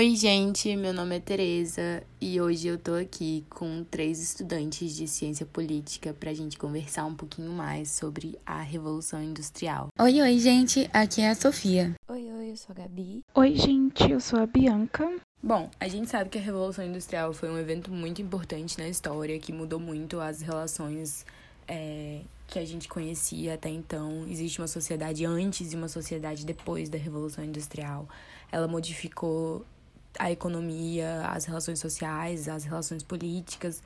Oi, gente, meu nome é Tereza e hoje eu tô aqui com três estudantes de ciência política pra gente conversar um pouquinho mais sobre a Revolução Industrial. Oi, oi, gente, aqui é a Sofia. Oi, oi, eu sou a Gabi. Oi, gente, eu sou a Bianca. Bom, a gente sabe que a Revolução Industrial foi um evento muito importante na história que mudou muito as relações é, que a gente conhecia até então. Existe uma sociedade antes e uma sociedade depois da Revolução Industrial. Ela modificou a economia, as relações sociais, as relações políticas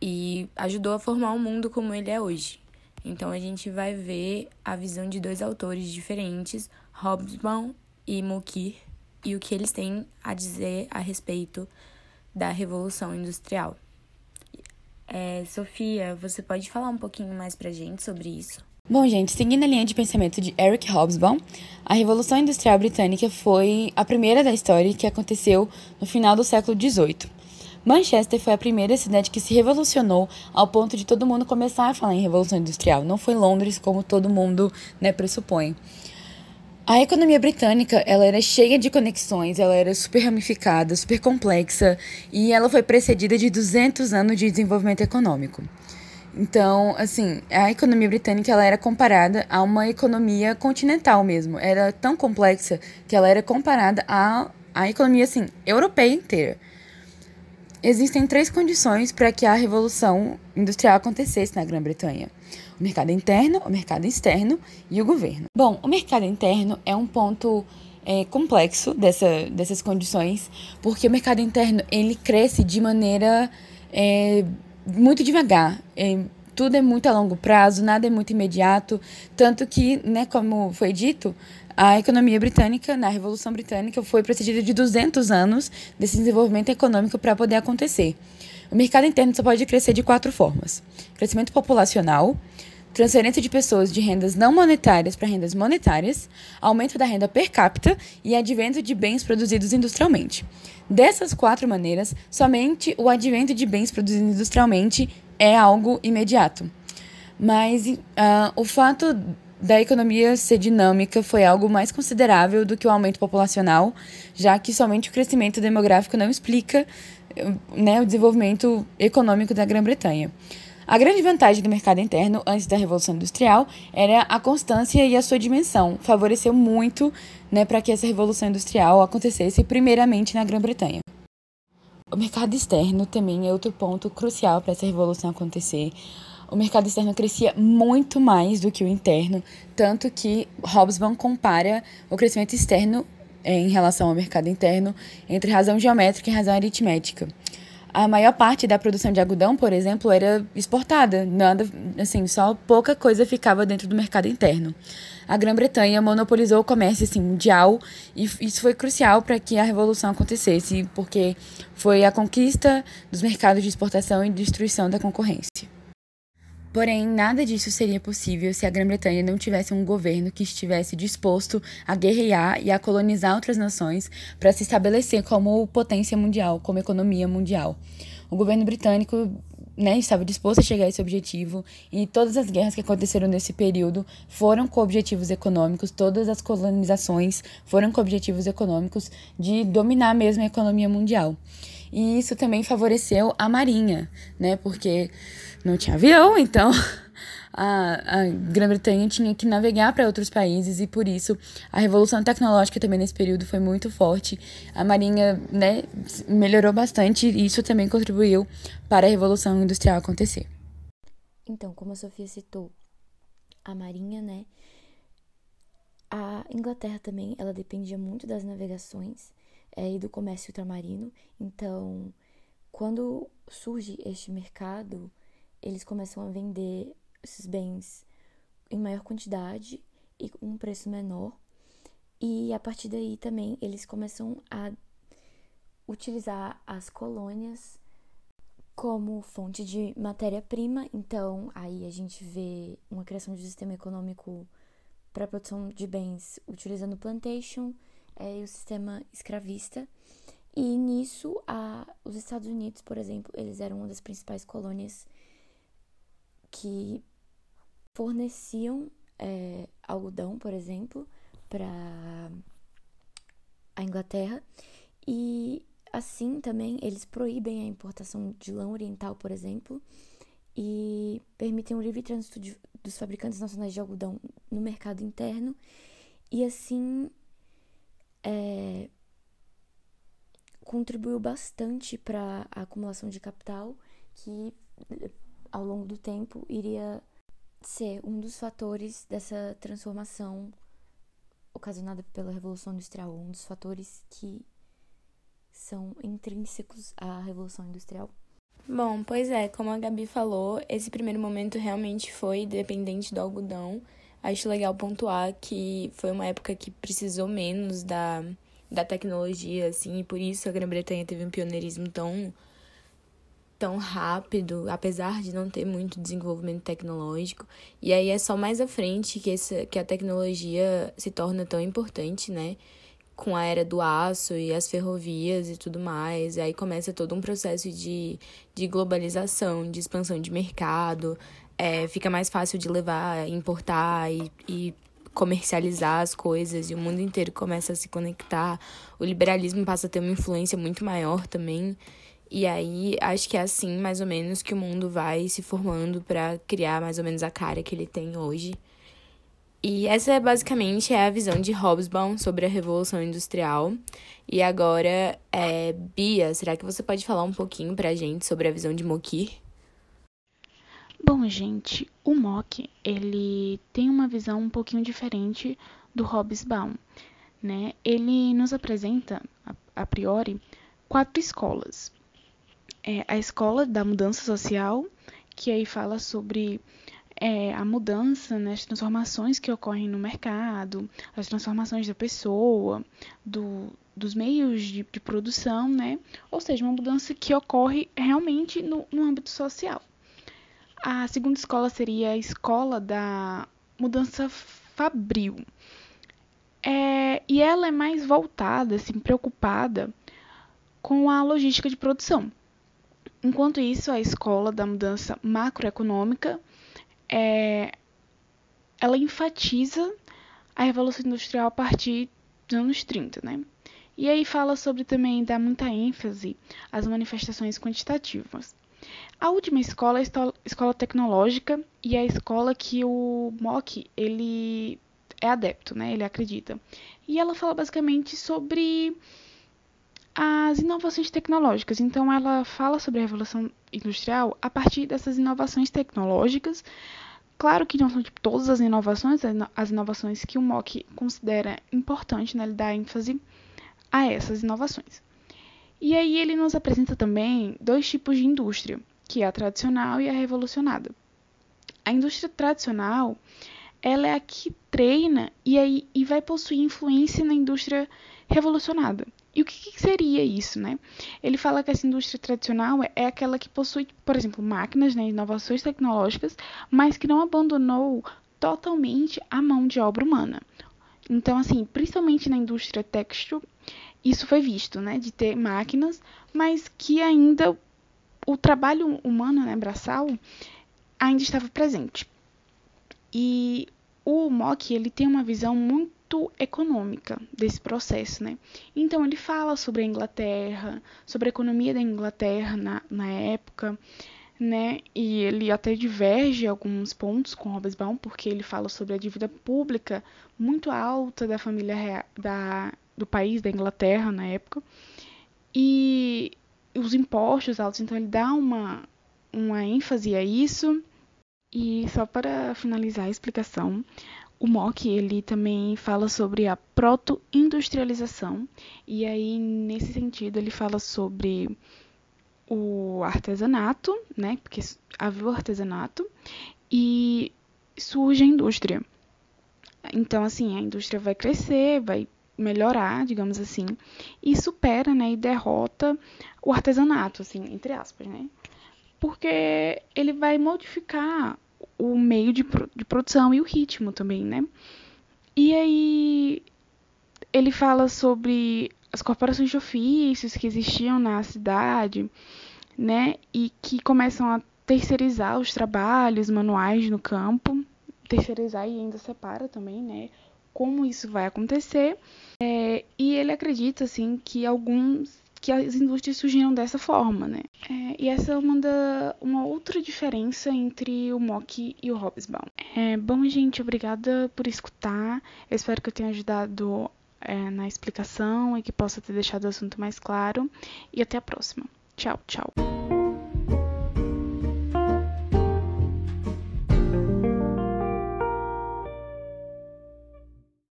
e ajudou a formar o mundo como ele é hoje. Então a gente vai ver a visão de dois autores diferentes, Hobsbawm e Mokir, e o que eles têm a dizer a respeito da Revolução Industrial. É, Sofia, você pode falar um pouquinho mais pra gente sobre isso? Bom, gente, seguindo a linha de pensamento de Eric Hobsbawm, a Revolução Industrial Britânica foi a primeira da história que aconteceu no final do século XVIII. Manchester foi a primeira cidade que se revolucionou ao ponto de todo mundo começar a falar em Revolução Industrial. Não foi Londres como todo mundo né, pressupõe. A economia britânica, ela era cheia de conexões, ela era super ramificada, super complexa, e ela foi precedida de 200 anos de desenvolvimento econômico. Então, assim, a economia britânica ela era comparada a uma economia continental mesmo. Era tão complexa que ela era comparada à, à economia, assim, europeia inteira. Existem três condições para que a revolução industrial acontecesse na Grã-Bretanha: o mercado interno, o mercado externo e o governo. Bom, o mercado interno é um ponto é, complexo dessa, dessas condições, porque o mercado interno ele cresce de maneira é, muito devagar. É, tudo é muito a longo prazo, nada é muito imediato, tanto que, né, como foi dito, a economia britânica, na Revolução Britânica, foi precedida de 200 anos desse desenvolvimento econômico para poder acontecer. O mercado interno só pode crescer de quatro formas: crescimento populacional, transferência de pessoas de rendas não monetárias para rendas monetárias, aumento da renda per capita e advento de bens produzidos industrialmente. Dessas quatro maneiras, somente o advento de bens produzidos industrialmente é algo imediato. Mas uh, o fato da economia ser dinâmica foi algo mais considerável do que o aumento populacional, já que somente o crescimento demográfico não explica né, o desenvolvimento econômico da Grã-Bretanha. A grande vantagem do mercado interno antes da Revolução Industrial era a constância e a sua dimensão. Favoreceu muito né, para que essa Revolução Industrial acontecesse primeiramente na Grã-Bretanha. O mercado externo também é outro ponto crucial para essa revolução acontecer. O mercado externo crescia muito mais do que o interno, tanto que Hobsbawm compara o crescimento externo eh, em relação ao mercado interno entre razão geométrica e razão aritmética a maior parte da produção de algodão, por exemplo, era exportada. Nada, assim, só pouca coisa ficava dentro do mercado interno. A Grã-Bretanha monopolizou o comércio assim, mundial e isso foi crucial para que a revolução acontecesse, porque foi a conquista dos mercados de exportação e destruição da concorrência. Porém, nada disso seria possível se a Grã-Bretanha não tivesse um governo que estivesse disposto a guerrear e a colonizar outras nações para se estabelecer como potência mundial, como economia mundial. O governo britânico né, estava disposto a chegar a esse objetivo e todas as guerras que aconteceram nesse período foram com objetivos econômicos, todas as colonizações foram com objetivos econômicos de dominar mesmo a economia mundial. E isso também favoreceu a marinha, né, porque não tinha avião, então a, a Grã-Bretanha tinha que navegar para outros países e por isso a revolução tecnológica também nesse período foi muito forte. A marinha né, melhorou bastante e isso também contribuiu para a revolução industrial acontecer. Então, como a Sofia citou, a marinha, né? A Inglaterra também, ela dependia muito das navegações é, e do comércio ultramarino. Então, quando surge este mercado eles começam a vender esses bens em maior quantidade e com um preço menor. E a partir daí também eles começam a utilizar as colônias como fonte de matéria-prima. Então, aí a gente vê uma criação de sistema econômico para a produção de bens utilizando plantation é, e o sistema escravista. E nisso, a, os Estados Unidos, por exemplo, eles eram uma das principais colônias que forneciam é, algodão, por exemplo, para a Inglaterra. E assim também eles proíbem a importação de lã oriental, por exemplo, e permitem o livre trânsito de, dos fabricantes nacionais de algodão no mercado interno e assim é, contribuiu bastante para a acumulação de capital que ao longo do tempo iria ser um dos fatores dessa transformação ocasionada pela Revolução Industrial, um dos fatores que são intrínsecos à Revolução Industrial. Bom, pois é, como a Gabi falou, esse primeiro momento realmente foi dependente do algodão. Acho legal pontuar que foi uma época que precisou menos da, da tecnologia, assim, e por isso a Grã-Bretanha teve um pioneirismo tão, tão rápido, apesar de não ter muito desenvolvimento tecnológico. E aí é só mais à frente que, essa, que a tecnologia se torna tão importante, né? com a era do aço e as ferrovias e tudo mais. E aí começa todo um processo de, de globalização, de expansão de mercado. É, fica mais fácil de levar, importar e, e comercializar as coisas e o mundo inteiro começa a se conectar. O liberalismo passa a ter uma influência muito maior também. E aí acho que é assim, mais ou menos, que o mundo vai se formando para criar mais ou menos a cara que ele tem hoje. E essa basicamente é a visão de Hobsbawm sobre a Revolução Industrial. E agora, é, Bia, será que você pode falar um pouquinho pra gente sobre a visão de Mokir? Bom, gente, o Mock, ele tem uma visão um pouquinho diferente do Hobsbawm, né? Ele nos apresenta, a, a priori, quatro escolas. É a escola da mudança social, que aí fala sobre é, a mudança, né, as transformações que ocorrem no mercado, as transformações da pessoa, do, dos meios de, de, produção, né? Ou seja, uma mudança que ocorre realmente no, no âmbito social. A segunda escola seria a escola da mudança fabril. É, e ela é mais voltada, assim, preocupada com a logística de produção. Enquanto isso, a escola da mudança macroeconômica é, ela enfatiza a Revolução Industrial a partir dos anos 30, né? E aí fala sobre também dar muita ênfase às manifestações quantitativas. A última escola é a escola tecnológica e é a escola que o Mock ele é adepto, né? Ele acredita. E ela fala basicamente sobre as inovações tecnológicas. Então ela fala sobre a revolução industrial a partir dessas inovações tecnológicas, Claro que não são tipo, todas as inovações, as inovações que o MOC considera importante, né, ele dá ênfase a essas inovações. E aí ele nos apresenta também dois tipos de indústria, que é a tradicional e a revolucionada. A indústria tradicional, ela é a que treina e aí e vai possuir influência na indústria revolucionada. E o que, que, seria isso, né? Ele fala que essa indústria tradicional é, é aquela que possui, por exemplo, máquinas, né, inovações tecnológicas, mas que não abandonou totalmente a mão de obra humana. Então, assim, principalmente na indústria têxtil, isso foi visto, né, de ter máquinas, mas que ainda o trabalho humano, né, braçal, ainda estava presente. E o Mock, ele tem uma visão muito muito econômica desse processo, né? Então ele fala sobre a Inglaterra, sobre a economia da Inglaterra na, na época, né? E ele até diverge alguns pontos com Hobsbawm, porque ele fala sobre a dívida pública muito alta da família da, do país da Inglaterra na época e os impostos altos. Então ele dá uma uma ênfase a isso. E só para finalizar a explicação, o MOC ele também fala sobre a proto-industrialização e aí nesse sentido ele fala sobre o artesanato, né? Porque havia o artesanato e surge a indústria. Então assim a indústria vai crescer, vai melhorar, digamos assim, e supera, né, e derrota o artesanato, assim, entre aspas, né? Porque ele vai modificar o meio de, de produção e o ritmo também, né? E aí ele fala sobre as corporações de ofícios que existiam na cidade, né? E que começam a terceirizar os trabalhos manuais no campo, terceirizar e ainda separa também, né? como isso vai acontecer. É, e ele acredita assim que alguns que as indústrias surgiram dessa forma, né? É, e essa é uma, da, uma outra diferença entre o Mock e o Hobsbawm. É, bom, gente, obrigada por escutar. Eu espero que eu tenha ajudado é, na explicação e que possa ter deixado o assunto mais claro. E até a próxima. Tchau, tchau.